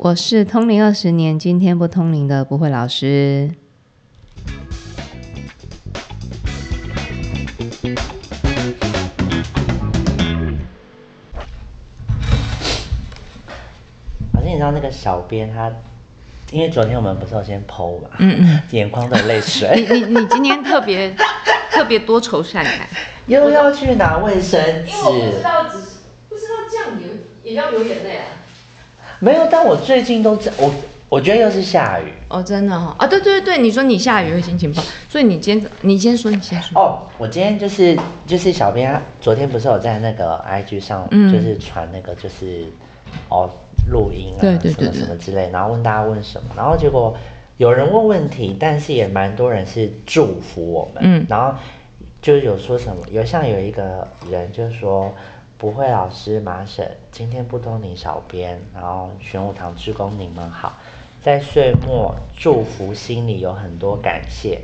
我是通灵二十年，今天不通灵的不会老师。好像你知道那个小编他，因为昨天我们不是有先剖嘛，嗯嗯，眼眶都有泪你水，你你今天特别特别多愁善感，又要去拿卫生纸，因为我不知道，只是不知道这样也也要流眼泪啊。没有，但我最近都在我我觉得又是下雨哦，真的哈、啊，对对对，你说你下雨会心情不好，所以你今天你先说，你先说。哦。我今天就是就是小编昨天不是有在那个 IG 上嗯就是传那个就是、哦录音啊对对对什么什么之类，然后问大家问什么，然后结果有人问问题，但是也蛮多人是祝福我们，嗯然后就是有说什么，有像有一个人就是说。不会，老师马婶，今天不通你小编，然后玄武堂志工你们好，在岁末祝福心里有很多感谢，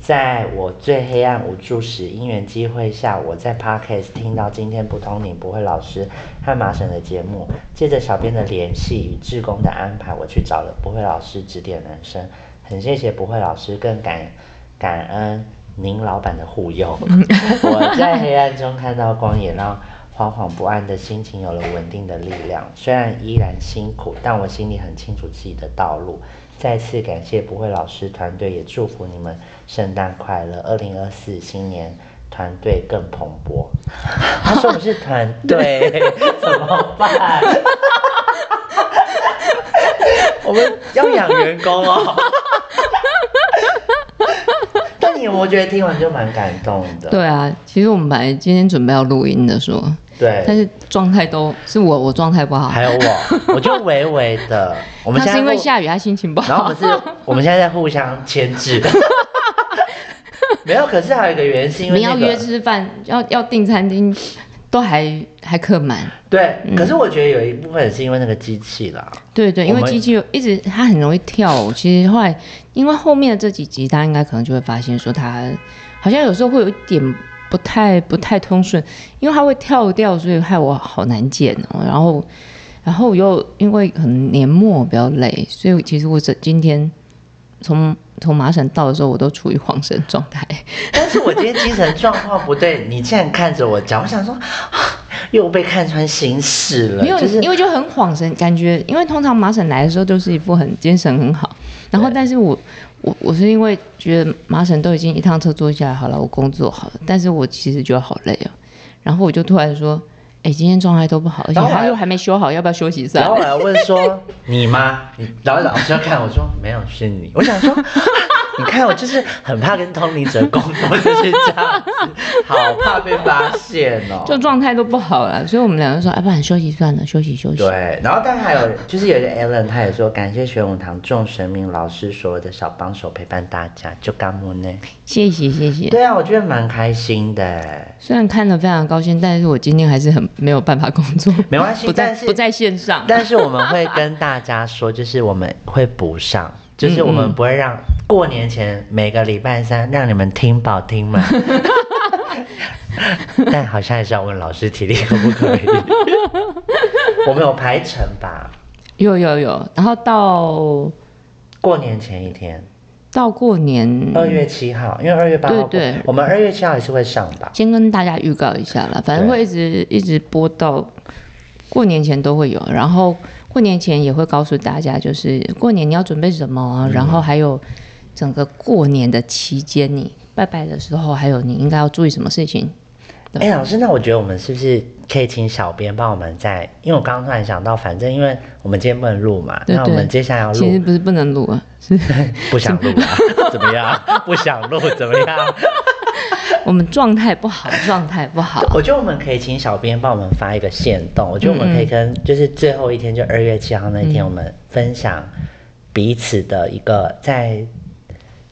在我最黑暗无助时，因缘机会下，我在 Podcast 听到今天不通你不会老师和麻省的节目，借着小编的联系与志工的安排，我去找了不会老师指点人生，很谢谢不会老师，更感感恩您老板的护佑。我在黑暗中看到光，也让惶惶不安的心情有了稳定的力量。虽然依然辛苦，但我心里很清楚自己的道路。再次感谢不会老师团队，也祝福你们圣诞快乐，二零二四新年团队更蓬勃。他说我们是团队，怎么办？我们要养员工哦。但你有没有觉得听完就蛮感动的？对啊，其实我们本来今天准备要录音的说，对但是状态都是我我状态不好，还有我，我就微微的。我们他是因为下雨他心情不好然后不，是，我们现在在互相牵制。没有，可是还有一个原因是因为、那个、你要约吃饭，要要订餐厅，都还还刻满。对，可是我觉得有一部分是因为那个机器啦。对对，因为机器一直它很容易跳。其实后来，因为后面的这几集，大家应该可能就会发现说，它好像有时候会有一点不太不太通顺，因为它会跳掉，所以害我好难剪哦。然后，然后又因为可能年末比较累，所以其实我这今天从从麻省到的时候，我都处于恍神状态。但是我今天精神状况不对，你竟然看着我讲，我想说，啊又被看穿心事了。没有，就是因为就很恍神，感觉因为通常麻省来的时候都是一副很精神很好，然后但是我我我是因为觉得麻省都已经一趟车坐下来好了，我工作好了，但是我其实觉得好累哦，然后我就突然说，哎，今天状态都不好，而且然后他又还没修好，要不要休息一下然？后我还问说 你吗？你然后老师要看我说没有是你，我想说。你看，我就是很怕跟通灵者工作，就是这样子，好怕被发现哦。就状态都不好了，所以我们两个说，哎，不然休息算了，休息休息。对，然后但还有就是有一个 Alan，他也说感谢玄武堂众神明老师所有的小帮手陪伴大家，就干木呢。谢谢谢谢。对啊，我觉得蛮开心的。虽然看了非常高兴，但是我今天还是很没有办法工作，没关系不在不在线上。但是我们会跟大家说，就是我们会补上，就是我嗯们不会让过年前每个礼拜三让你们听饱听满。但好像还是要问老师体力可不可以。我们有排程吧？有有有，然后到过年前一天，到过年，二月七号，因为二月八号过，对对我们二月七号也是会上吧？先跟大家预告一下啦，反正对会一直一直播到过年前都会有，然后过年前也会告诉大家，就是过年你要准备什么啊，然后还有整个过年的期间，你拜拜的时候，还有你应该要注意什么事情。对哎、老师，那我觉得我们是不是可以请小编帮我们在？因为我刚刚突然想到，反正因为我们今天不能录嘛，那我们接下来要录，其实不是不能录啊，是 不想录啊？怎么样？不想录怎么样？我们状态不好，状态不好。我觉得我们可以请小编帮我们发一个线动，我觉得我们可以跟就是最后一天，就二月七号那一天，嗯我们分享彼此的一个在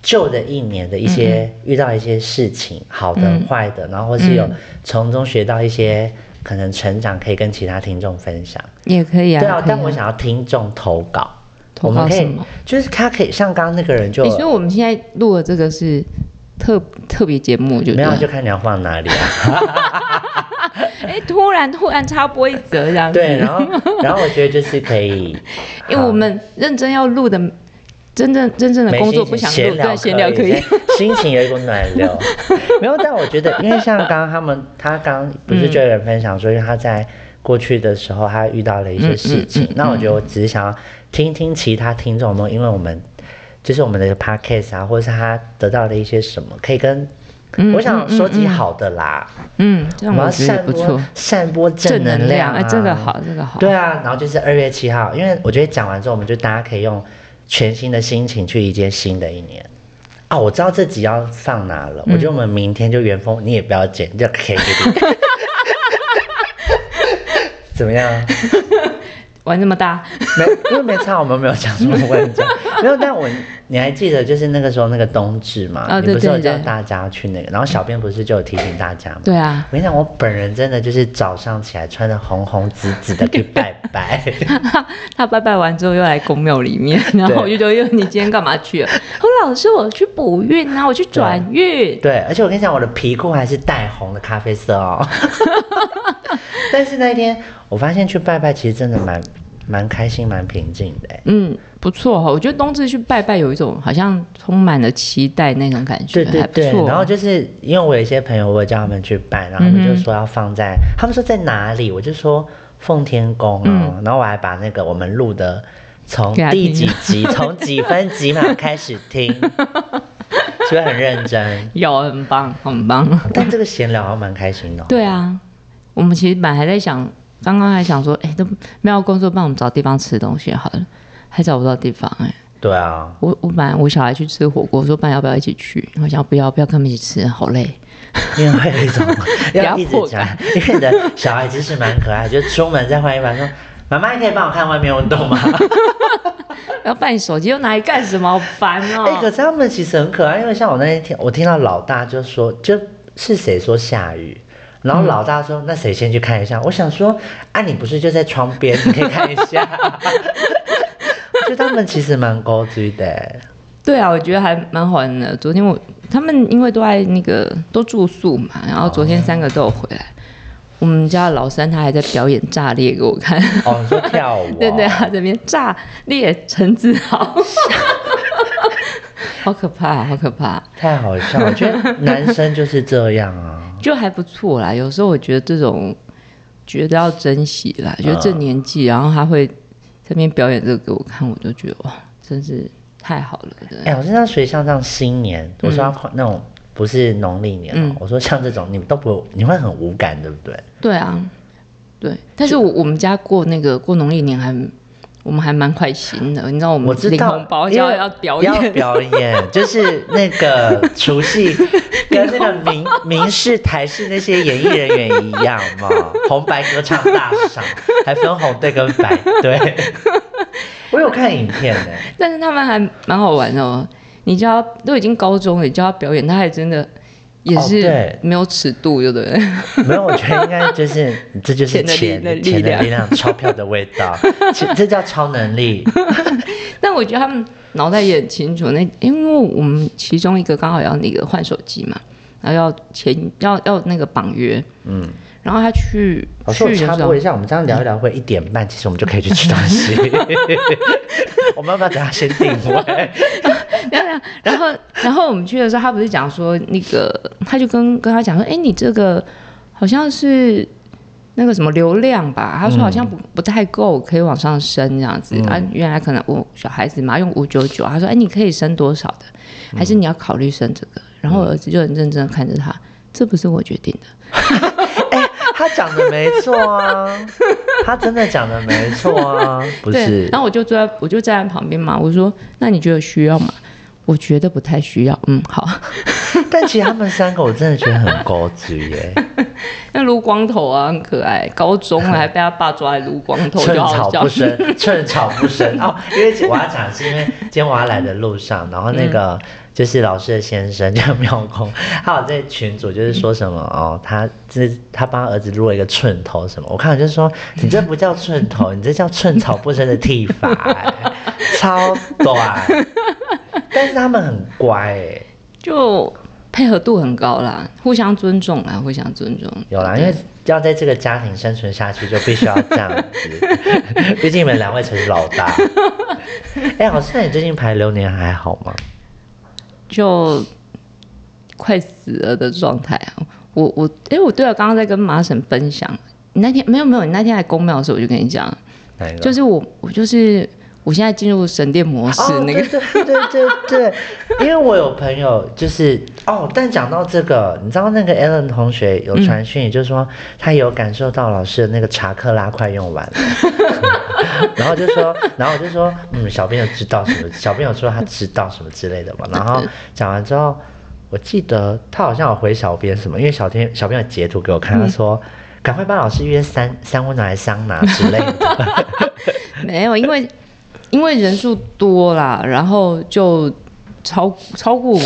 旧的一年的一些、遇到一些事情，好的、嗯坏的，然后或是有嗯从中学到一些可能成长，可以跟其他听众分享。也可以啊，对啊，但我想要听众投稿，投我们可以稿什么？就是他可以像刚刚那个人就诶所以我们现在录的这个是特特别节目，就没有，就看你要放哪里啊。哎，突然突然插播一则这样子。对，然后然后我觉得就是可以，因为我们认真要录的，真正真正的工作不想录，对，闲聊可以，心情有一股暖流。没有，但我觉得，因为像刚刚他们，他刚不是就有人分享说，因为他在过去的时候，他遇到了一些事情。那我觉得，我只是想要听听其他听众们，因为我们就是我们的 podcast 啊，或者是他得到了一些什么，可以跟。我想收集好的啦，嗯，我们要散播，散播正能量，哎，这个好，这个好。对啊，然后就是二月七号，因为我觉得讲完之后，我们就大家可以用全新的心情去迎接新的一年。啊，我知道这集要放哪了，我觉得我们明天就原封，你也不要剪，就可以。怎么样？玩这么大？没，因为没差，我们没有讲什么问题。没有，但我你还记得，就是那个时候那个冬至嘛，你不是有叫大家去那个，然后小编不是就有提醒大家嘛？对啊，我跟你讲，我本人真的就是早上起来穿的红红紫紫的去拜拜。他拜拜完之后又来公庙里面，然后我就说：“哟，你今天干嘛去了？”我老师，我去补运啊，我去转运。对，而且我跟你讲，我的皮裤还是带红的咖啡色哦。但是那一天，我发现去拜拜其实真的蛮。蛮开心，蛮平静的。嗯，不错哈。我觉得冬至去拜拜有一种好像充满了期待那种感觉，对对对。然后就是因为我有一些朋友，我叫他们去拜，然后他们就说要放在，他们说在哪里，我就说奉天宫啊。然后我还把那个我们录的从第几集，从几分几秒开始听，是不是很认真？有，很棒，很棒。但这个闲聊还蛮开心的。对啊，我们其实本来还在想。刚刚还想说，哎，都没有工作，帮我们找地方吃东西好了，还找不到地方哎。对啊，我我本来我小孩去吃火锅，说爸要不要一起去？我想不要，不要跟他们一起吃，好累。因为有一种要一直 讲，因为你的小孩其实蛮可爱，就出门再换衣服，说妈妈，你可以帮我看外面运动吗？要办手机又拿来干什么？好烦哦。哎，可是他们其实很可爱，因为像我那一天，我听到老大就说，就是谁说下雨？然后老大说：“那谁先去看一下？”我想说：“啊，你不是就在窗边，你可以看一下。”我觉得他们其实蛮高追的。对啊，我觉得还蛮好玩的。昨天我他们因为都在那个都住宿嘛，然后昨天三个都有回来。我们家老三他还在表演炸裂给我看。哦，你说跳舞。对对，啊这边炸裂陈子豪。好可怕，好可怕！太好笑了，我觉得男生就是这样啊，就还不错啦。有时候我觉得这种，觉得要珍惜啦。觉得这年纪，然后他会这边表演这个给我看，我就觉得哇，真是太好了。哎，我像水像这样新年，我说那种不是农历年，我说像这种，你们都不，你会很无感，对不对？对啊，对。但是我我们家过那个过农历年还。我们还蛮快心的，你知道我们领红包要要表演，要表演，就是那个除夕 跟那个明明视台视那些演艺人员一样嘛，红白歌唱大赏，还分红队跟白队。我有看影片呢，但是他们还蛮好玩哦，你叫他都已经高中了，你叫他表演，他还真的。也是没有尺度，对不对？没有，我觉得应该就是这就是钱的力量，钞票的味道，这叫超能力。但我觉得他们脑袋也很清楚，那因为我们其中一个刚好要那个换手机嘛，然后要钱要要那个绑约，嗯。然后他去，我说我插播一下，我们这样聊一聊会一点半，其实我们就可以去吃东西。我们要不要等下先定位？然后，然后我们去的时候，他不是讲说那个，他就跟跟他讲说，哎，你这个好像是那个什么流量吧？他说好像不不太够，可以往上升这样子。啊，原来可能我小孩子嘛用五九九，他说，哎，你可以升多少的？还是你要考虑升这个？然后我儿子就很认真的看着他，这不是我决定的。他讲的没错啊，他真的讲的没错啊，不是。然后我就坐在，我就站在旁边嘛。我说：“那你觉得需要吗？”我觉得不太需要。嗯，好。但其实他们三个，我真的觉得很高级耶。那撸光头啊，很可爱。高中 还被他爸抓来撸光头，寸草不生，寸草不生哦。因为我要讲是因为今天我要来的路上，然后那个。就是老师的先生叫妙空，他有在群主就是说什么哦，他这他帮儿子撸了一个寸头什么，我看就是说你这不叫寸头，你这叫寸草不生的剃发，超短，但是他们很乖哎，就。配合度很高啦，互相尊重啦，互相尊重。有啦，因为要在这个家庭生存下去，就必须要这样子。毕竟你们两位才是老大。哎、老师，那你最近排流年还好吗？就快死了的状态啊！我我哎、我对了，刚刚在跟麻婶分享，你那天没有没有，你那天来公庙的时候我就跟你讲？就是我我就是我现在进入神殿模式哦，那个。对对对对对，因为我有朋友就是哦，但讲到这个，你知道那个 Alan 同学有传讯，也就是说他有感受到老师的那个查克拉快用完了，然后就说，然后我就说，嗯，小朋友知道什么？小朋友说他知道什么之类的嘛。然后讲完之后，我记得他好像有回小编什么，因为小编小朋友截图给我看，他说。赶快帮老师约三三温暖来桑拿之类的。没有，因为因为人数多啦，然后就超超过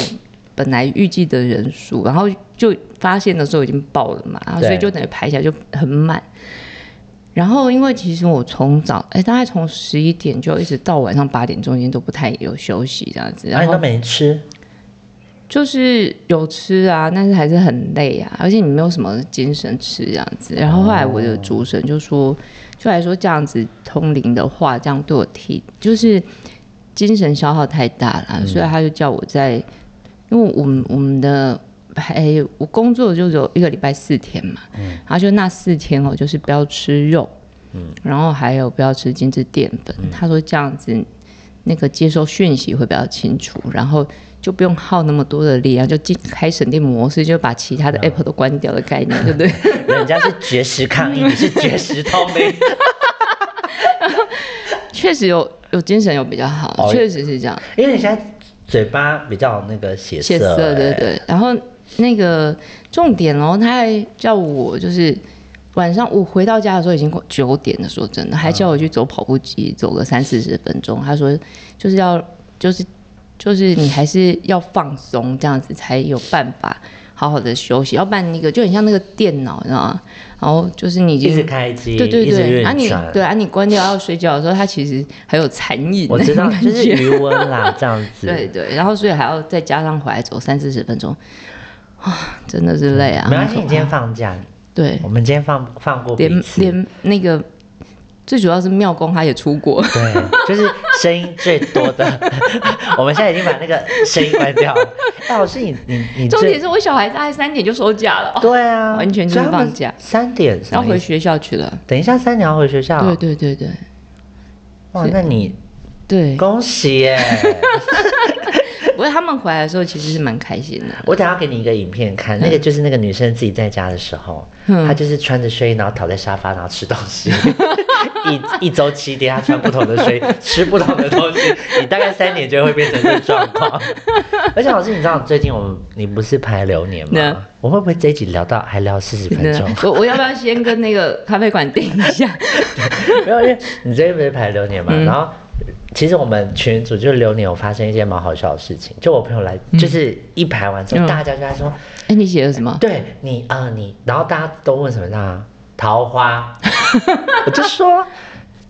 本来预计的人数，然后就发现的时候已经爆了嘛，然后所以就等于排起来就很满。然后因为其实我从早哎，大概从十一点就一直到晚上八点中间都不太有休息这样子，然后都没吃，就是有吃啊，但是还是很累啊，而且你没有什么精神吃这样子。然后后来我的主神就说，就来说这样子通灵的话，这样对我提就是精神消耗太大了，所以他就叫我在，因为我们我们的。哎，我工作就只有一个礼拜四天嘛，嗯然后就那四天哦，就是不要吃肉，嗯然后还有不要吃精致淀粉。他说这样子那个接收讯息会比较清楚，然后就不用耗那么多的力量，就进开省电模式，就把其他的 app 都关掉的概念，对不对？人家是绝食抗议，你是绝食 通灵。确实有有精神有比较好，哦确实是这样。因为你现在嘴巴比较那个血色、血色，对哎对。然后那个重点哦，他还叫我就是晚上我回到家的时候已经九点了，说真的，还叫我去走跑步机，走个三四十分钟。他说就是要就是就是你还是要放松，这样子才有办法好好的休息，要不然那个就很像那个电脑，你知道吗？然后就是你一直开机，对对对，运啊你转。对啊你关掉要睡觉的时候，它其实还有残影，我知道，就是余温啦，这样子。对对，然后所以还要再加上回来走三四十分钟，啊，真的是累啊。没关系，你今天放假，对我，们今天放放过彼连此。连那个最主要是妙公他也出国，对，就是声音最多的。我们现在已经把那个声音关掉了。哎，老师，你你你 重这点是我小孩大概三点就收假了，哦对啊，完全就是放假三点要回学校去了。等一下三点要回学校。对对对对哇，那你对，恭喜耶！不过他们回来的时候其实是蛮开心的。我等下给你一个影片看，那个就是那个女生自己在家的时候，嗯她就是穿着睡衣，然后躺在沙发，然后吃东西。一一周七天，他穿不同的睡衣，吃不同的东西，你大概三年就会变成这个状况。而且老师，你知道最近我们你不是排流年对吗？我会不会这一集聊到还聊四十分钟？我我要不要先跟那个咖啡馆订一下？没有，因为你最近不是排流年嘛，嗯然后其实我们群组就是流年有发生一件蛮好笑的事情，就我朋友来，就是一排完之后，嗯大家就在说，哎，你写了什么？对你啊、你，然后大家都问什么呢？桃花，我就说。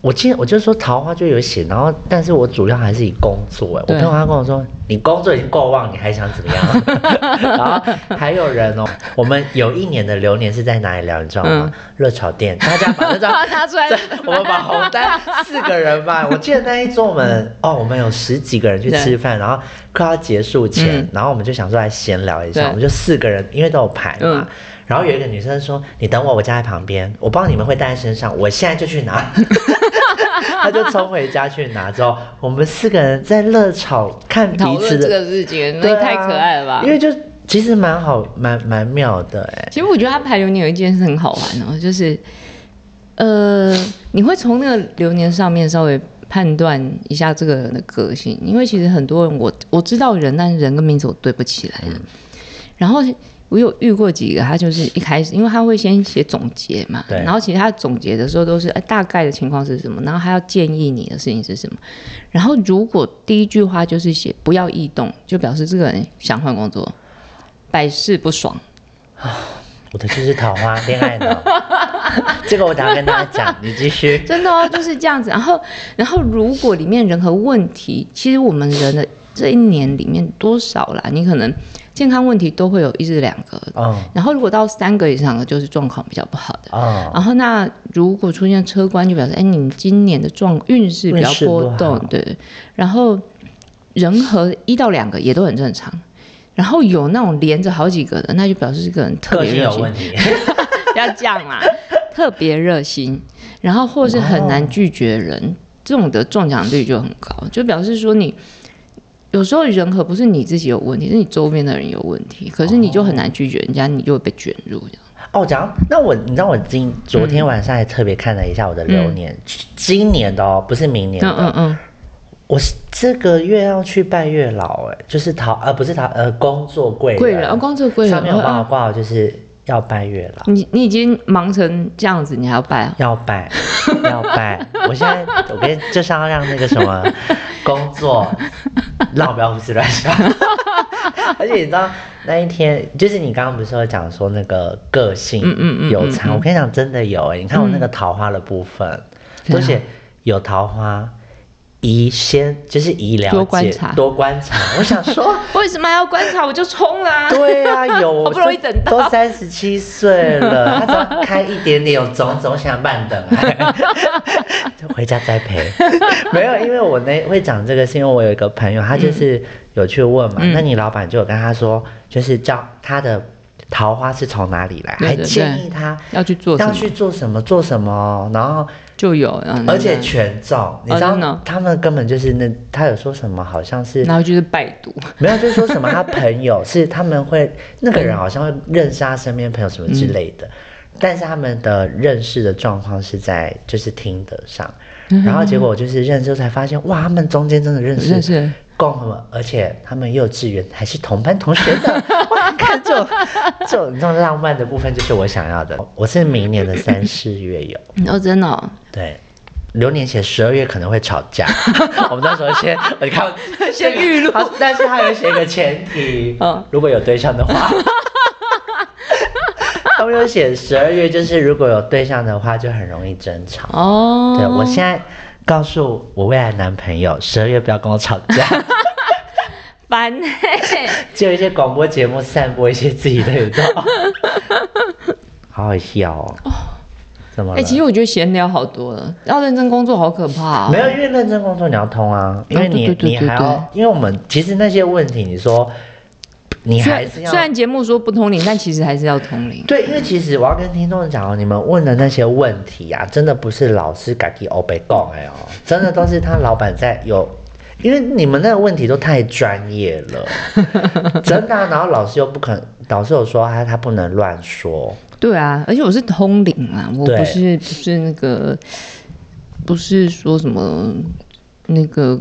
我记得我就说桃花就有写，然后但是我主要还是以工作哎，我对朋友他跟我说你工作已经够旺，你还想怎么样？然后还有人哦，我们有一年的流年是在哪里聊，你知道吗嗯？热炒店，大家把那张 拿出来我们把红单四个人吧，我记得那一桌我们哦，我们有十几个人去吃饭，然后快要结束前，嗯然后我们就想说来闲聊一下，对我们就四个人，因为都有牌嘛。嗯然后有一个女生说：“你等我，我家在旁边，我不知道你们会带在身上，我现在就去拿。”她就冲回家去拿，之后我们四个人在热炒看彼此的，论这个事情，那太可爱了吧？因为就其实蛮好，蛮蛮妙的哎。其实我觉得他排流年有一件事很好玩哦，就是呃，你会从那个流年上面稍微判断一下这个人的个性，因为其实很多人我我知道人，但是人跟名字我对不起来。嗯然后我有遇过几个，他就是一开始，因为他会先写总结嘛，对然后其实他总结的时候都是、哎、大概的情况是什么，然后他要建议你的事情是什么，然后如果第一句话就是写不要异动，就表示这个人想换工作，百事不爽。啊我的就是桃花恋爱脑，这个我等下跟大家讲，你继续。真的哦，就是这样子。然后，然后如果里面人和问题，其实我们人的这一年里面多少啦，你可能健康问题都会有一至两个，嗯然后如果到三个以上的，就是状况比较不好的。嗯，然后那如果出现车关，就表示哎，你今年的状运势比较波动，对。然后人和一到两个也都很正常，然后有那种连着好几个的，那就表示这个人特别热心有问，题。不 要这样啦，特别热心，然后或是很难拒绝人，这种的中奖率就很高，就表示说你。有时候人可不是你自己有问题，是你周边的人有问题，可是你就很难拒绝人家，你就会被卷入这样。哦，讲到那我，你知道我今昨天晚上还特别看了一下我的流年，今年的哦，不是明年的。嗯嗯嗯，我是这个月要去拜月老，哎，就是桃呃不是桃呃工作贵人，贵人哦工作贵人上面有哦帮我挂好，就是要拜月老。你你已经忙成这样子，你还要拜啊？要拜，要拜！我现在我跟就是要让那个什么 工作，让我不要胡思乱想。而且你知道那一天，就是你刚刚不是有讲说那个个性嗯嗯嗯有差，嗯嗯我跟你讲真的有哎、你看我那个桃花的部分，对啊都写有桃花。宜先就是宜了解，多观察多观察。我想说，为什么要观察？我就冲啦、对啊，有，好不容易等到都三十七岁了，他只要开一点点，有种种想慢等，就回家栽培。没有，因为我那会讲这个，是因为我有一个朋友，他就是有去问嘛，嗯那你老板就有跟他说，就是叫他的桃花是从哪里来，还建议他要去做什么。要去做什么做什么，然后就有，嗯，而且全中，你知道他们根本就是那他有说什么，好像是然后就是拜读，没有，就是说什么 他朋友是他们会那个人好像会认识他身边朋友什么之类的，但是他们的认识的状况是在就是听得上，然后结果我就是认识后才发现，哇，他们中间真的认识共和，而且他们幼稚园还是同班同学的，哇，看这种这种 这种浪漫的部分就是我想要的。我是明年的三四月有，哦，真的、哦，对。流年写十二月可能会吵架，我们到时候先，我看先预录。但是他有写一个前提，嗯如果有对象的话，他们有写十二月，就是如果有对象的话，就很容易争吵。哦，对我现在告诉我未来男朋友，十二月不要跟我吵架，烦欸就一些广播节目散播一些自己的语道，好好笑哦。怎么了？哎、其实我觉得闲聊好多了，要认真工作好可怕、哦。没有，因为认真工作你要通啊，因为你、你还要，因为我们其实那些问题，你说你还是要虽然节目说不通灵，但其实还是要通灵。对，因为其实我要跟听众讲哦，你们问的那些问题啊，真的不是老师改给欧北讲哎哦，真的都是他老板在有，因为你们那个问题都太专业了，真的啊、然后老师又不肯，老师有说他他不能乱说，对啊，而且我是通灵啊，我不是不是那个，不是说什么那个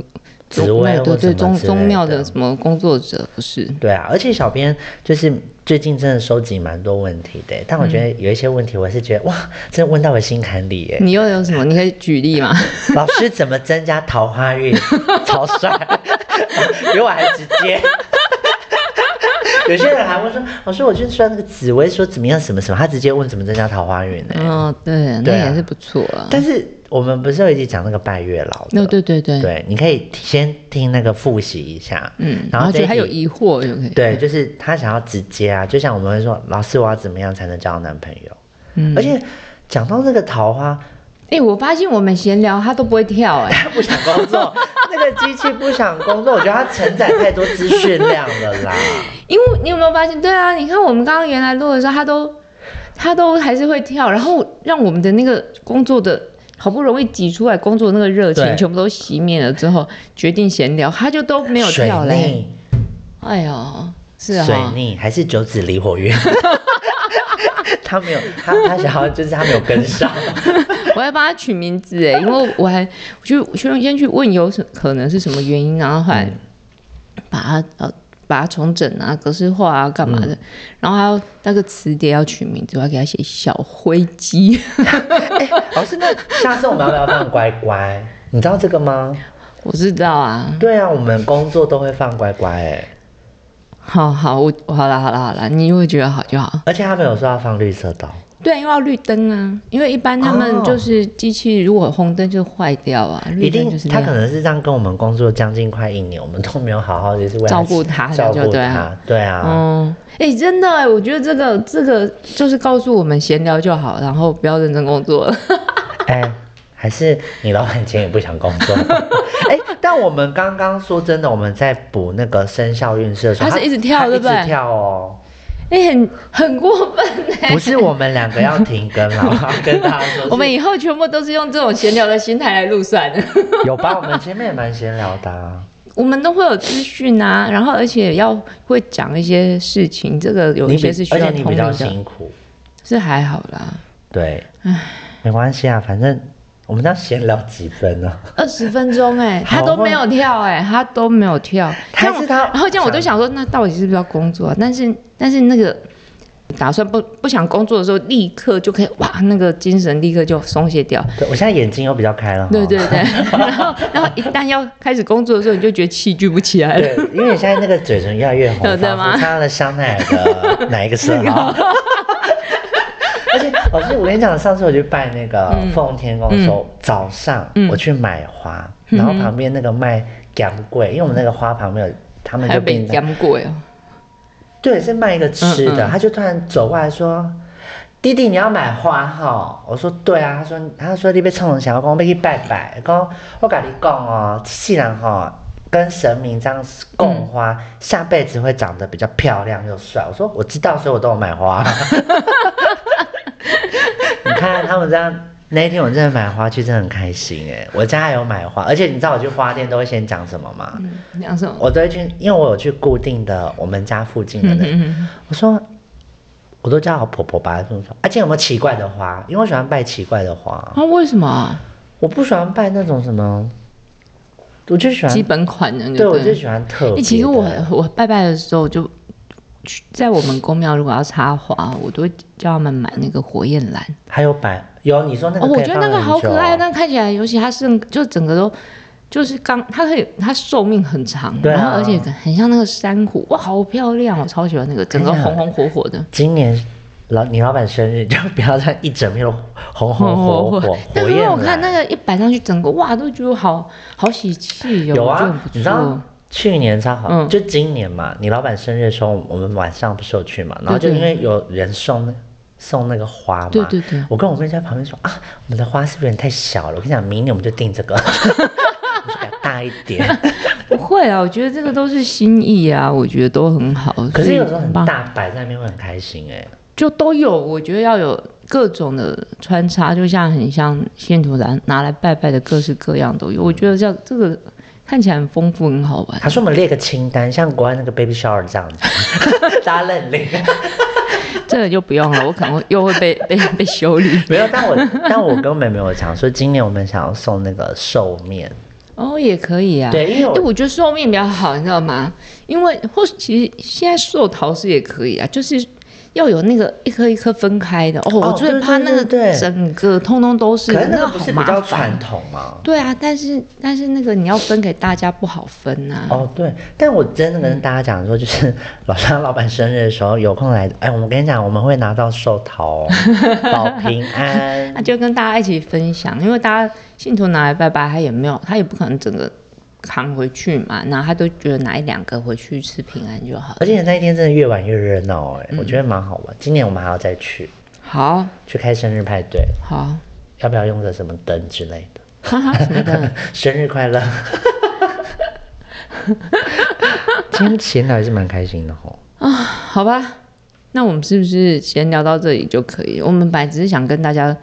职位或对对宗宗庙的的什么工作者，不是。对啊，而且小编就是最近真的收集蛮多问题的，但我觉得有一些问题，我是觉得哇，真的问到我心坎里耶。你又有什么？你可以举例吗？老师怎么增加桃花运？超帅，比我还直接。有些人还问说，老师，我去算那个紫薇说怎么样什么什么，他直接问怎么增加桃花运呢？哦，对，那也是不错啊。但是我们不是有一集讲那个拜月老的？哦，对对对，对，你可以先听那个复习一下，嗯，然后觉得他有疑惑就可以。对，就是他想要直接啊，就像我们会说，老师我要怎么样才能交到男朋友？嗯而且讲到这个桃花，哎、我发现我们闲聊他都不会跳、哎，他 不想工作，那个机器不想工作，我觉得它承载太多资讯量了啦。因为你有没有发现？对啊，你看我们刚刚原来录的时候，他都他都还是会跳，然后让我们的那个工作的好不容易挤出来工作那个热情全部都熄灭了之后，决定闲聊，他就都没有跳嘞。逆，哎呦，是啊、水逆还是九子离火运？他没有，他他想要就是他没有跟上。我还帮他取名字哎，因为我还我就我就先去问有什可能是什么原因，然后后来把他呃把它重整啊、格式化啊、干嘛的，然后还有那个词典要取名字，我要给它写小灰鸡。哎、老师，那下次我们要不要放乖乖？你知道这个吗？我知道啊，对啊，我们工作都会放乖乖哎、好好我好了好了好了，你如果觉得好就好。而且他们有说要放绿色刀。对，因为要绿灯啊，因为一般他们哦就是机器如果红灯就坏掉啊，绿一定灯就是他可。能是这样跟我们工作将近快一年，我们都没有好好就是为照顾他照顾就对啊他，对啊，嗯，哎、真的哎，我觉得这个这个就是告诉我们闲聊就好，然后不要认真工作了。哎、还是你老板今天也不想工作？哎、但我们刚刚说真的，我们在补那个生肖运势的时候，他是一直跳对不对一直跳哦，哎、很很过分哎。不是我们两个要停更了，我要跟大家说，我们以后全部都是用这种闲聊的心态来录算的。有吧？我们前面也蛮闲聊的、啊。我们都会有资讯啊，然后而且要会讲一些事情，这个有一些是需而且你比较辛苦，是还好啦。对，没关系啊，反正我们要闲聊几分呢、二十分钟哎、好他都没有跳哎、他都没有跳。这样还是他然后这样我就想说，那到底是不是要工作、啊？但是但是那个打算不不想工作的时候，立刻就可以哇，那个精神立刻就松懈掉。对我现在眼睛又比较开了哈。对对对，然后然后一旦要开始工作的时候，你就觉得气聚不起来了。对，因为你现在那个嘴唇越来越红，有的吗仿佛擦了香奈儿的哪一个色号？而且 老师，我跟你讲，上次我去拜那个嗯奉天宫的时候，早上嗯我去买花，嗯然后旁边那个卖干柜，因为我们那个花旁边有，他们就并干过哦。对，是卖一个吃的，他就突然走过来说：“弟弟，你要买花哈？”我说：“对啊。”他说：“他说你被冲想要跟我去拜拜，讲我跟你讲哦，既然哈跟神明这样子供花，嗯下辈子会长得比较漂亮又帅。”我说：“我知道，所以我都有买花。” 他们这样。那一天我真的买花去，真的很开心哎！我家还有买花，而且你知道我去花店都会先讲什么吗？嗯，讲什么？我都会去，因为我有去固定的我们家附近的那嗯嗯嗯我说，我都叫我婆婆把它送说，而、且有没有奇怪的花？因为我喜欢拜奇怪的花，啊，为什么啊？我不喜欢拜那种什么，我就喜欢基本款的，对，我就喜欢特别。欸其实我我拜拜的时候就去在我们公庙，如果要插花，我都会叫他们买那个火焰兰。还有摆有你说那个哦，我觉得那个好可爱，那看起来，尤其它是就整个都就是刚，它可以它寿命很长，对啊然后而且很像那个珊瑚，哇，好漂亮，我超喜欢那个，整个红红火火的。今年老你老板生日就不要再一整面都红红火火但是我看那蓝。个一摆上去，整个哇，都觉得好好喜气哦，有啊你知道错。去年超好，嗯就今年嘛，你老板生日的时候，我们晚上不是有去嘛，然后就因为有人送那送那个花嘛，对对对我跟我妹在旁边说啊，我们的花是不是有点太小了？我跟你讲，明年我们就订这个，大一点。不会啊，我觉得这个都是心意啊，我觉得都很好。可是有时候很大摆在那边会很开心哎、就都有，我觉得要有各种的穿插，就像很像信徒拿拿来拜拜的各式各样都有。我觉得这样这个看起来很丰富，很好玩。他说我们列个清单，像国外那个 baby shower 这样子，大家认领。这个就不用了，我可能会又会被 被被修理。没有，但我但我跟妹妹有讲说，今年我们想要送那个寿面，哦，也可以啊。对因为我觉得寿面比较好，你知道吗？因为或许其实现在寿桃是也可以啊，就是要有那个一颗一颗分开的。哦，我最怕那个整个通通都是，可是那个不是比较传。统吗？对啊，但是但是那个你要分给大家不好分呐、哦，对，但我真的跟大家讲说，就是 老张老板生日的时候有空来，哎，我跟你讲，我们会拿到寿桃哦，保平安那。就跟大家一起分享，因为大家信徒拿来拜拜，他也没有，他也不可能整个扛回去嘛，然后他都觉得拿一两个回去吃平安就好而。且那一天真的越玩越热闹，哎，嗯我觉得蛮好玩。今年我们还要再去好，去开生日派对，好，要不要用个什么灯之类的？哈哈，什么的，生日快乐！今天闲聊还是蛮开心的吼。啊，好吧，那我们是不是先聊到这里就可以？我们本来只是想跟大家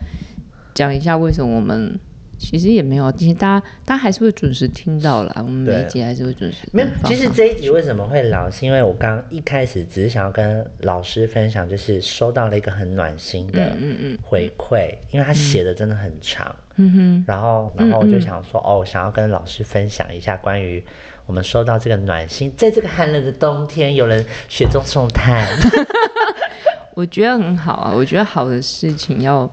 讲一下为什么我们。其实也没有，其实大家大家还是会准时听到啦，我们每一集还是会准时没有，其实这一集为什么会老，是因为我刚刚一开始只是想要跟老师分享，就是收到了一个很暖心的嗯嗯嗯回馈，因为他写的真的很长，嗯哼，然后然后我就想说，哦，想要跟老师分享一下关于我们收到这个暖心，在这个寒冷的冬天，有人雪中送炭，我觉得很好啊，我觉得好的事情要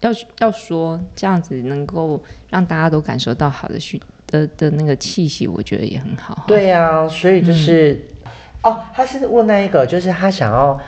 要要说，这样子能够让大家都感受到好的讯的的那个气息，我觉得也很好。，对呀、所以就是，嗯哦，他是问那一个，就是他想要，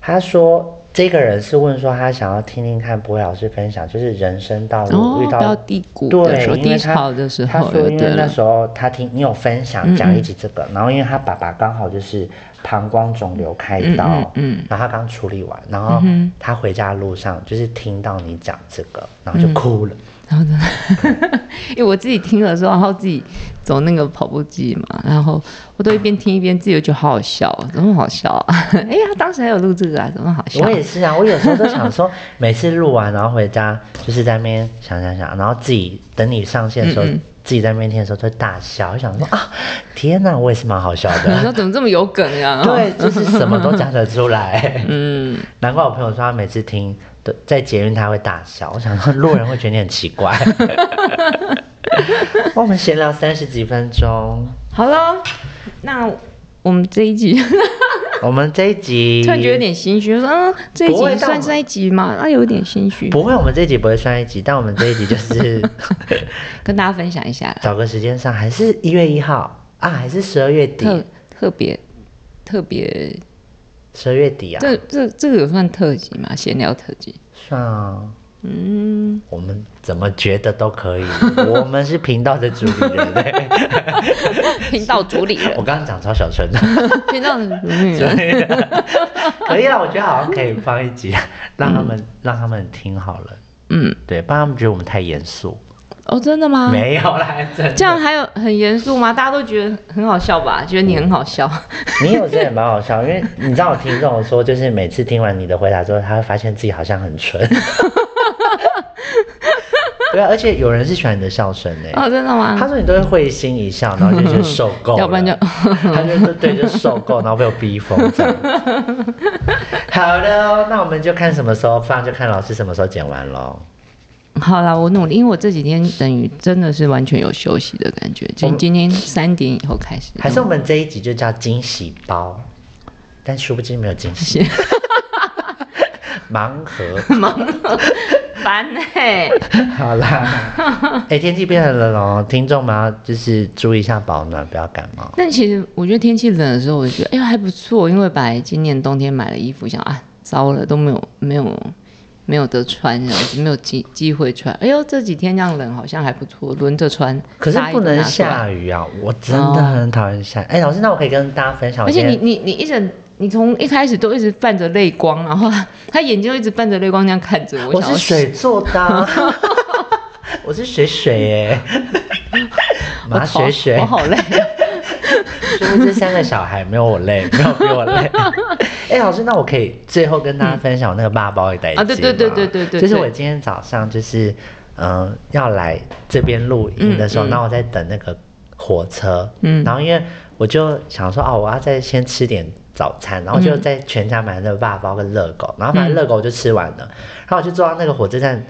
他说这个人是问说他想要听听看博伟老师分享，就是人生道路哦，遇到较低谷的对，时候，低因为他潮的时他候，说因为那，时候他听你有分享嗯讲一嗯集这个，然后因为他爸爸刚好就是膀胱肿瘤开刀，嗯然后他刚处理完，然后他回家路上就是听到你讲这个，然后就哭了。然后呢，因为我自己听的时候，然后自己走那个跑步机嘛，然后我都一边听一边自己就觉得好好笑哦，怎么好笑啊？哎呀，当时还有录这个啊，怎么好笑？我也是啊，我有时候都想说，每次录完然后回家就是在那边想想想，然后自己等你上线的时候，嗯嗯自己在那边听的时候就会大笑，我想说啊，天哪，我也是蛮好笑的你说。怎么这么有梗啊？对，就是什么都讲得出来。嗯，难怪我朋友说他每次听都在捷运他会大笑，我想说路人会觉得你很奇怪。我们闲聊三十几分钟，好了，那我们这一集 我们这一集 突然觉得有点心虚，说嗯，这一集算是一集嘛？啊，有点心虚，不会，我们这一集不会算一集，但我们这一集就是跟大家分享一下，找个时间上，还是一月一号啊，还是十二月底？特特别特别，十二月底啊，这这这个有算特辑吗？闲聊特辑，算啊。嗯，我们怎么觉得都可以，我们是频道的主理人。频道主理人我，刚刚讲超小声的，频道的主理人，可以了，我觉得好像可以放一集，让他们、让他们听好了。嗯，对，不然他们觉得我们太严肃。哦，真的吗？没有啦，真的。这样还有很严肃吗？大家都觉得很好笑吧？觉得你很好笑，你有真的蛮好笑，因为 你知道我听众说，就是每次听完你的回答之后，他会发现自己好像很蠢。对啊，而且有人是喜欢你的笑声呢。哦，真的吗他吗？说你都会会心一笑，然后就觉得受够了，要不然就他就说对，就受够，然后被我逼疯这样。好的哦，那我们就看什么时候放，就看老师什么时候剪完喽。好啦，我努力，因为我这几天等于真的是完全有休息的感觉，就我们今天三点以后开始，还是我们这一集就叫惊喜包，但殊不知没有惊喜，盲盒。盲盒。烦欸。呢、好啦，哎、天气变冷了哦，听众们要就是注意一下保暖，不要感冒。但其实我觉得天气冷的时候，我就觉得哎呀还不错，因为本来今年冬天买了衣服，想啊糟了都没有没有没有得穿，这样子没有机机会穿。哎呦这几天这样冷好像还不错，轮着穿。可是不能下雨啊！我真的很讨厌下雨。哎、老师，那我可以跟大家分享，我而且你你你一整，你从一开始都一直泛着泪光，然后他眼睛就一直泛着泪光这样看着我。我是水做的啊，我是水水哎，马水水我，好累。是不是这三个小孩没有我累，没有比我累？哎、老师，那我可以最后跟大家分享我那个爸包的代啊对对对对对对就是我今天早上就是嗯、呃要来这边录音的时候，嗯嗯然后我在等那个火车，嗯。然后因为我就想说哦，我要再先吃点早餐，然后就嗯。在全家买那个爸包跟热狗，然后反正热狗我就吃完了，然后我就坐到那个火车站。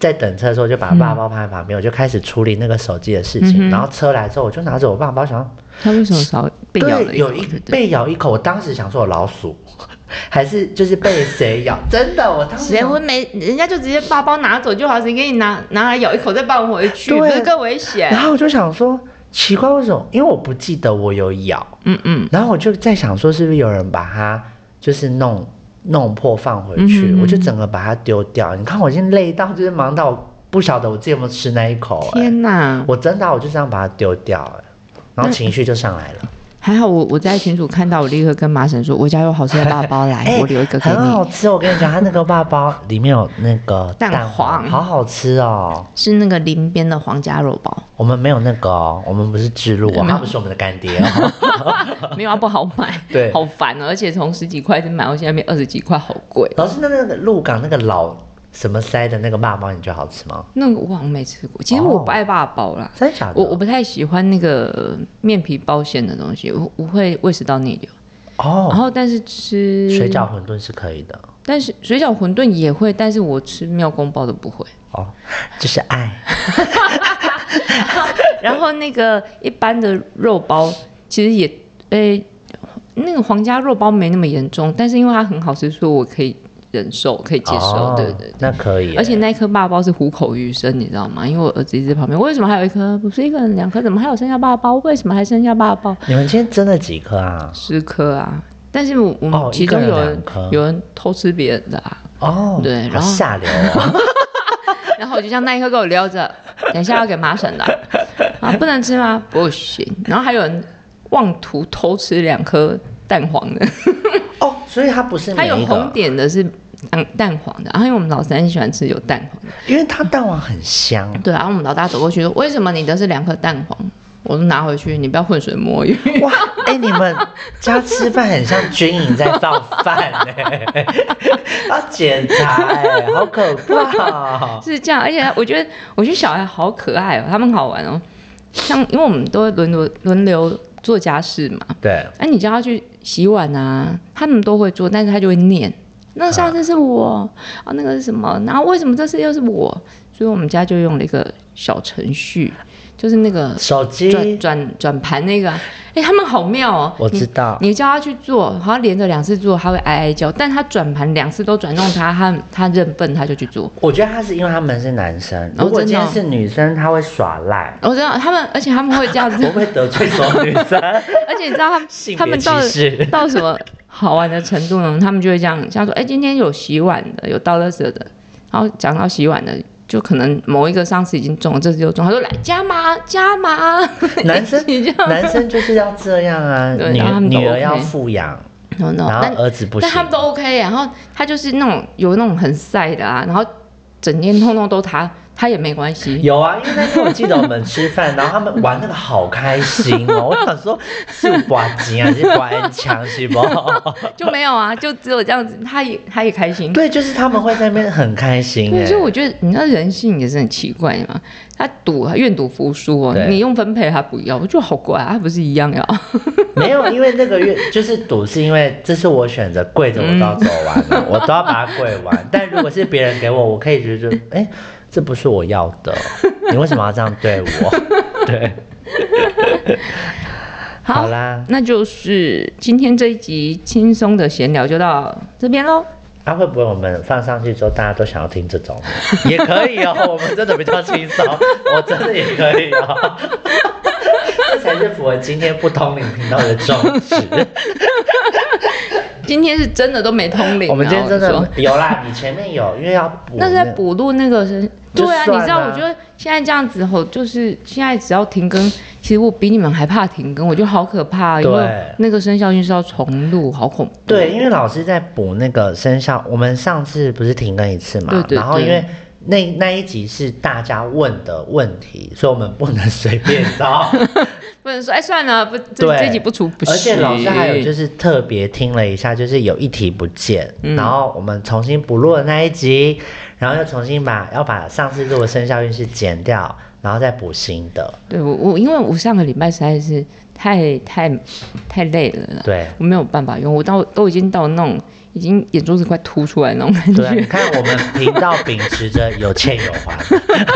在等车的时候，就把爸包放在旁边，我就开始处理那个手机的事情。嗯然后车来之后，我就拿着我爸包，想说他为什么少被咬了一口对不对被咬一口，我当时想说有老鼠，还是就是被谁咬？真的，我当时想谁会没？人家就直接把包拿走就好，谁给你拿拿来咬一口再放回去，对不是更危险然？后我就想说，奇怪，为什么？因为我不记得我有咬，嗯嗯，然后我就在想说，是不是有人把它就是弄弄破放回去？我就整个把它丢掉。你看我已经累到，就是忙到我不晓得我自己有没有吃那一口、哎，天哪！我真的啊我就这样把它丢掉、哎，然后情绪就上来了。还好我我在群主看到，我立刻跟麻婶说，我家有好吃的爸包来，哎我留一个给你。很好吃。我跟你讲，它那个爸包里面有那个蛋黄，黄好好吃哦。是那个林边的皇家肉包，我们没有那个哦，我们不是制路哦，没有他不是我们的干爹哦。没有啊，不好买，对好烦哦，而且从十几块买到现在变二十几块，好贵。老师，那那个鹿港那个老什么塞的那个霸包，你觉得好吃吗？那个我好像没吃过，其实我不爱霸包啦，真的假的？我我不太喜欢那个面皮包馅的东西，我我会胃食道逆流。哦然哦，后但是吃水饺馄饨是可以的但是水饺馄饨也会，但是我吃妙公包的不会。哦，就是爱。然后那个一般的肉包其实也，诶、那个皇家肉包没那么严重，但是因为它很好吃，所以我可以忍受，可以接受。哦对对对。那可以。而且那颗爸包是虎口余生，你知道吗？因为我儿子一直在旁边，为什么还有一颗？不是一个人两颗，怎么还有剩下爸包？为什么还剩下爸包？你们今天蒸了几颗啊？十颗啊！但是我们其中有人有人偷吃别人的啊，哦，对然后下流哦。然后我就像那一颗给我留着，等一下要给麻省的 啊，不能吃吗？不行。然后还有人妄图偷吃两颗蛋黄的，哦，所以它不是它有红点的是蛋蛋黄的，然后因为我们老三很喜欢吃有蛋黄的，因为它蛋黄很香。对啊，然后我们老大走过去说：“为什么你的是两颗蛋黄？”我说拿回去，你不要浑水摸鱼。哇，哎、你们家吃饭很像军营在造饭哎、要检查哎、好可怕、哦。是这样，而且我觉得，我觉得小孩好可爱哦，他们好玩哦。像因为我们都会轮流轮流做家事嘛，对，哎、你叫他去洗碗啊，他们都会做，但是他就会念，那上次是我啊，那个是什么？然后为什么这次又是我？所以我们家就用了一个小程序，就是那个手机。转转转盘那个啊，哎、他们好妙哦！我知道你，你叫他去做，好像连着两次做，他会哀哀叫，但他转盘两次都转中他，他他认笨，他就去做。我觉得他是因为他们是男生，哦如果今天是女生，他会耍赖。我知道他们，而且他们会这样子 会，不会得罪所有女生？而且你知道他们他们到到什么好玩的程度呢？他们就会这样，像说，哎、今天有洗碗的，有倒垃圾的，然后讲到洗碗的，就可能某一个上次已经中了，这次又中，他说来加码加码，男生 你这样。男生就是要这样啊，对女女儿要富养，no no，然后但儿子不行。但。他们都 OK，然后他就是那种有那种很晒的啊，然后整天通通都他，他也没关系。有啊，因为那天我记得我们吃饭，然后他们玩那个好开心哦。我想说，是刮金还是刮恩枪是不？就没有啊，就只有这样子，他也他也开心。对，就是他们会在那边很开心所以。我觉得你知道人性也是很奇怪嘛。他赌愿赌服输哦，你用分配他不要，我觉得好怪啊，他不是一样要？没有，因为那个月就是赌，是因为这是我选择跪着我都要走完了，我都要把它跪完。但如果是别人给我，我可以觉得，哎，这不是我要的，你为什么要这样对我？对，好啦，那就是今天这一集轻松的闲聊就到这边喽。啊、会不会我们放上去之后，大家都想要听这种？也可以哦，我们真的比较轻松，我真的也可以哦。这才是符合今天不通灵频道的宗旨。今天是真的都没通灵啊，我们今天真的有啦，你前面有，因为要补那是在补录那个声，对啊，你知道，啊我觉得现在这样子吼，就是现在只要停更，其实我比你们还怕停更，我觉得好可怕，因为那个生肖运是要重录，好恐怖。对，因为老师在补那个生肖，我们上次不是停更一次嘛，对对对然后因为那那一集是大家问的问题，所以我们不能随便招。不能说哎算了，不这对，这集不出不行。而且老师还有就是特别听了一下，就是有一题不见，嗯然后我们重新补录了那一集，然后又重新把要把上次录的生肖运势剪掉，然后再补新的。对我我因为我上个礼拜实在是太太太累了啦，对我没有办法用，我到都已经到那种已经眼珠子快凸出来那种感觉对啊，你。看我们频道秉持着有欠有还，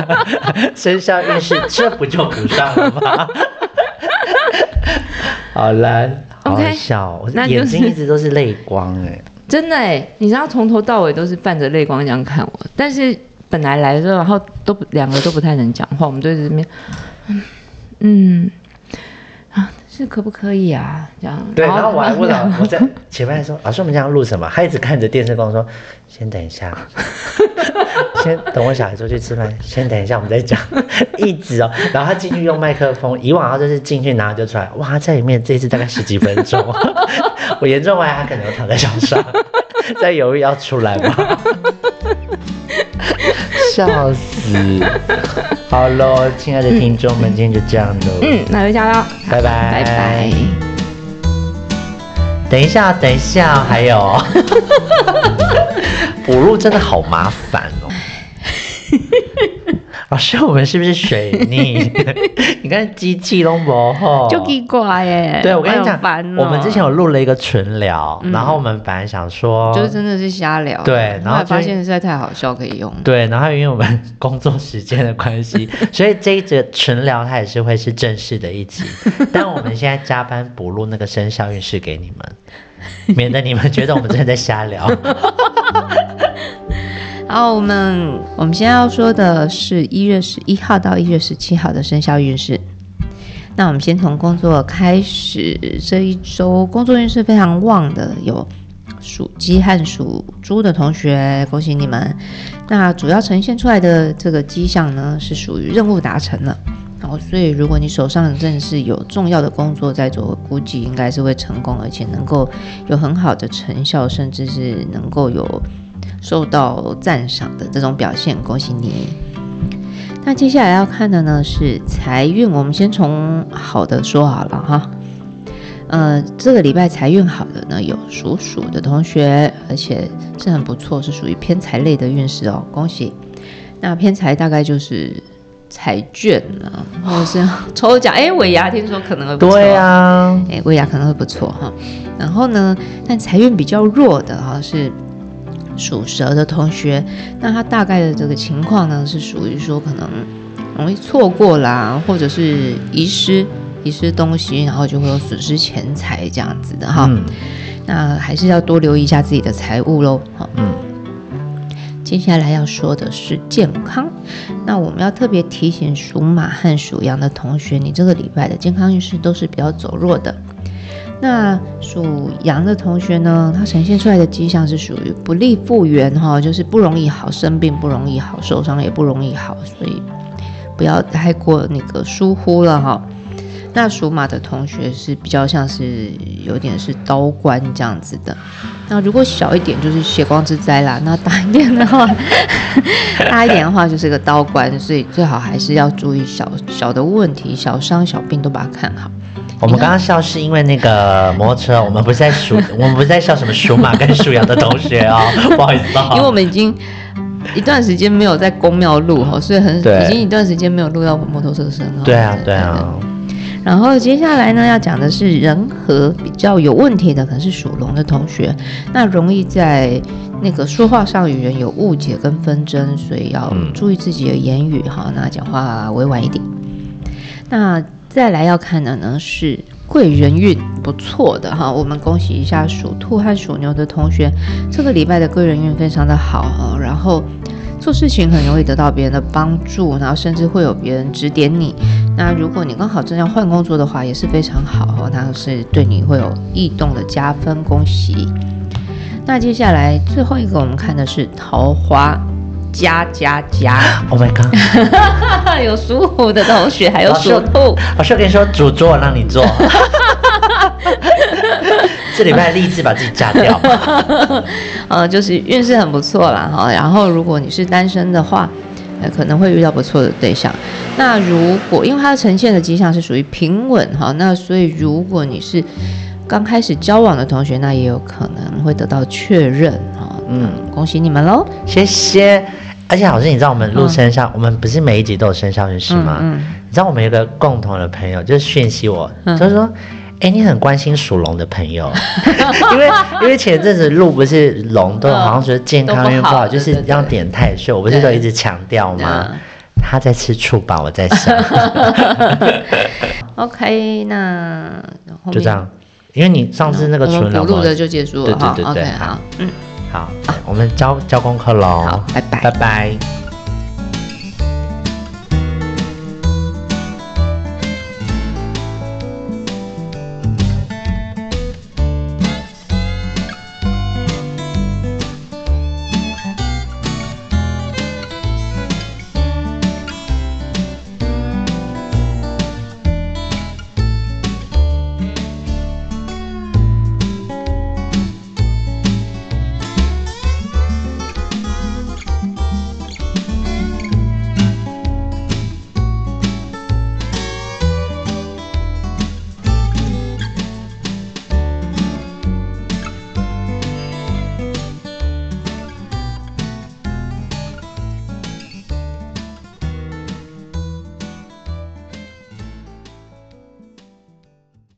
生肖运势，这不就补上了吗？好啦，好笑哦，我那就是眼睛一直都是泪光哎。真的哎，你知道从头到尾都是伴着泪光这样看我，但是本来来的时候，然后都不两个都不太能讲话，我们就在这边，嗯是可不可以啊？这样。对，然后我还问了，我在前面还说，老师我们这样录什么？他一直看着电视跟我说，先等一下，先等我小孩出去吃饭，先等一下我们再讲，一直哦。然后他进去用麦克风，以往他就是进去拿就出来，哇，他在里面这一次大概十几分钟，我严重怀疑他可能躺在床上，在犹豫要出来吗？笑死！好喽，亲爱的听众们，今天就这样喽。嗯，那就这样了，拜拜拜拜。等一下，等一下，还有 补录真的好麻烦哦。老师，我们是不是水逆？你看机器都不好，就奇怪耶。对我跟你讲我们之前有录了一个纯聊，嗯然后我们本来想说，就是真的是瞎聊，对然后发现实在太好笑，可以用。对，然后因为我们工作时间的关系，所以这一则纯聊它也是会是正式的一集，但我们现在加班补录那个生肖运势给你们，免得你们觉得我们真的在瞎聊。好，我们我们现在要说的是一月十一号到一月十七号的生肖运势。那我们先从工作开始，这一周工作运势非常旺的，有属鸡和属猪的同学，恭喜你们。那主要呈现出来的这个迹象呢，是属于任务达成了。然后，所以如果你手上正是有重要的工作在做，估计应该是会成功，而且能够有很好的成效，甚至是能够有受到赞赏的这种表现，恭喜你。那接下来要看的呢是财运，我们先从好的说好了哈。呃，这个礼拜财运好的呢有属鼠的同学，而且是很不错，是属于偏财类的运势哦，恭喜。那偏财大概就是彩券啊，或者是抽奖。哎，尾牙听说可能会不错，对啊，哎，尾牙可能会不错哈。然后呢，但财运比较弱的哈是属蛇的同学，那他大概的这个情况呢是属于说可能容易错过啦，或者是遗失遗失东西，然后就会有损失钱财这样子的哈。嗯那还是要多留意一下自己的财务喽。好，嗯，接下来要说的是健康，那我们要特别提醒属马和属羊的同学，你这个礼拜的健康运势都是比较走弱的。那属羊的同学呢，他呈现出来的迹象是属于不利复原哈，就是不容易好，生病不容易好，受伤也不容易好，所以不要太过那个疏忽了哈。那属马的同学是比较像是有点是刀官这样子的，那如果小一点就是血光之灾啦，那大一点的话，大一点的话就是个刀官，所以最好还是要注意小小的问题、小伤、小病都把它看好。我们刚刚笑是因为那个摩托车，我们不是在数，我们不是在笑什么属马跟属羊的同学哦，不好意思哦。因为我们已经一段时间没有在公庙录哈，所以很已经一段时间没有录到摩托车声了。对啊，对啊，然后接下来呢，要讲的是人和比较有问题的，可能是属龙的同学，那容易在那个说话上与人有误解跟纷争，所以要嗯注意自己的言语哈，那讲话委婉一点。那再来要看的呢是贵人运不错的哈，我们恭喜一下属兔和属牛的同学，这个礼拜的贵人运非常的好哦，然后做事情很容易得到别人的帮助，然后甚至会有别人指点你。那如果你刚好正要换工作的话，也是非常好哦，它是对你会有异动的加分，恭喜。那接下来最后一个我们看的是桃花加加加，，Oh my god！有属虎的同学，还有属兔。老师，我跟你说，主桌我让你做。这礼拜立志把自己加掉。呃，就是运势很不错啦哈。然后如果你是单身的话，呃，可能会遇到不错的对象。那如果因为它呈现的迹象是属于平稳哈，那所以如果你是刚开始交往的同学，那也有可能会得到确认哈。嗯嗯，恭喜你们喽。谢谢。而且老师，你知道我们录生肖，我们不是每一集都有生肖运势吗？嗯你知道我们有一个共同的朋友，就是讯息我，嗯就是说，哎、你很关心属龙的朋友，因为因为前阵子录不是龙都嗯好像说健康运不好，都不好就是要点太岁，我不是都一直强调吗？嗯他在吃醋吧，我在想，OK，那后面就这样。因为你上次那个纯龙补录的就结束了哈。对对对对 OK，好好，嗯。好，我们交交功课喽，好拜拜拜拜。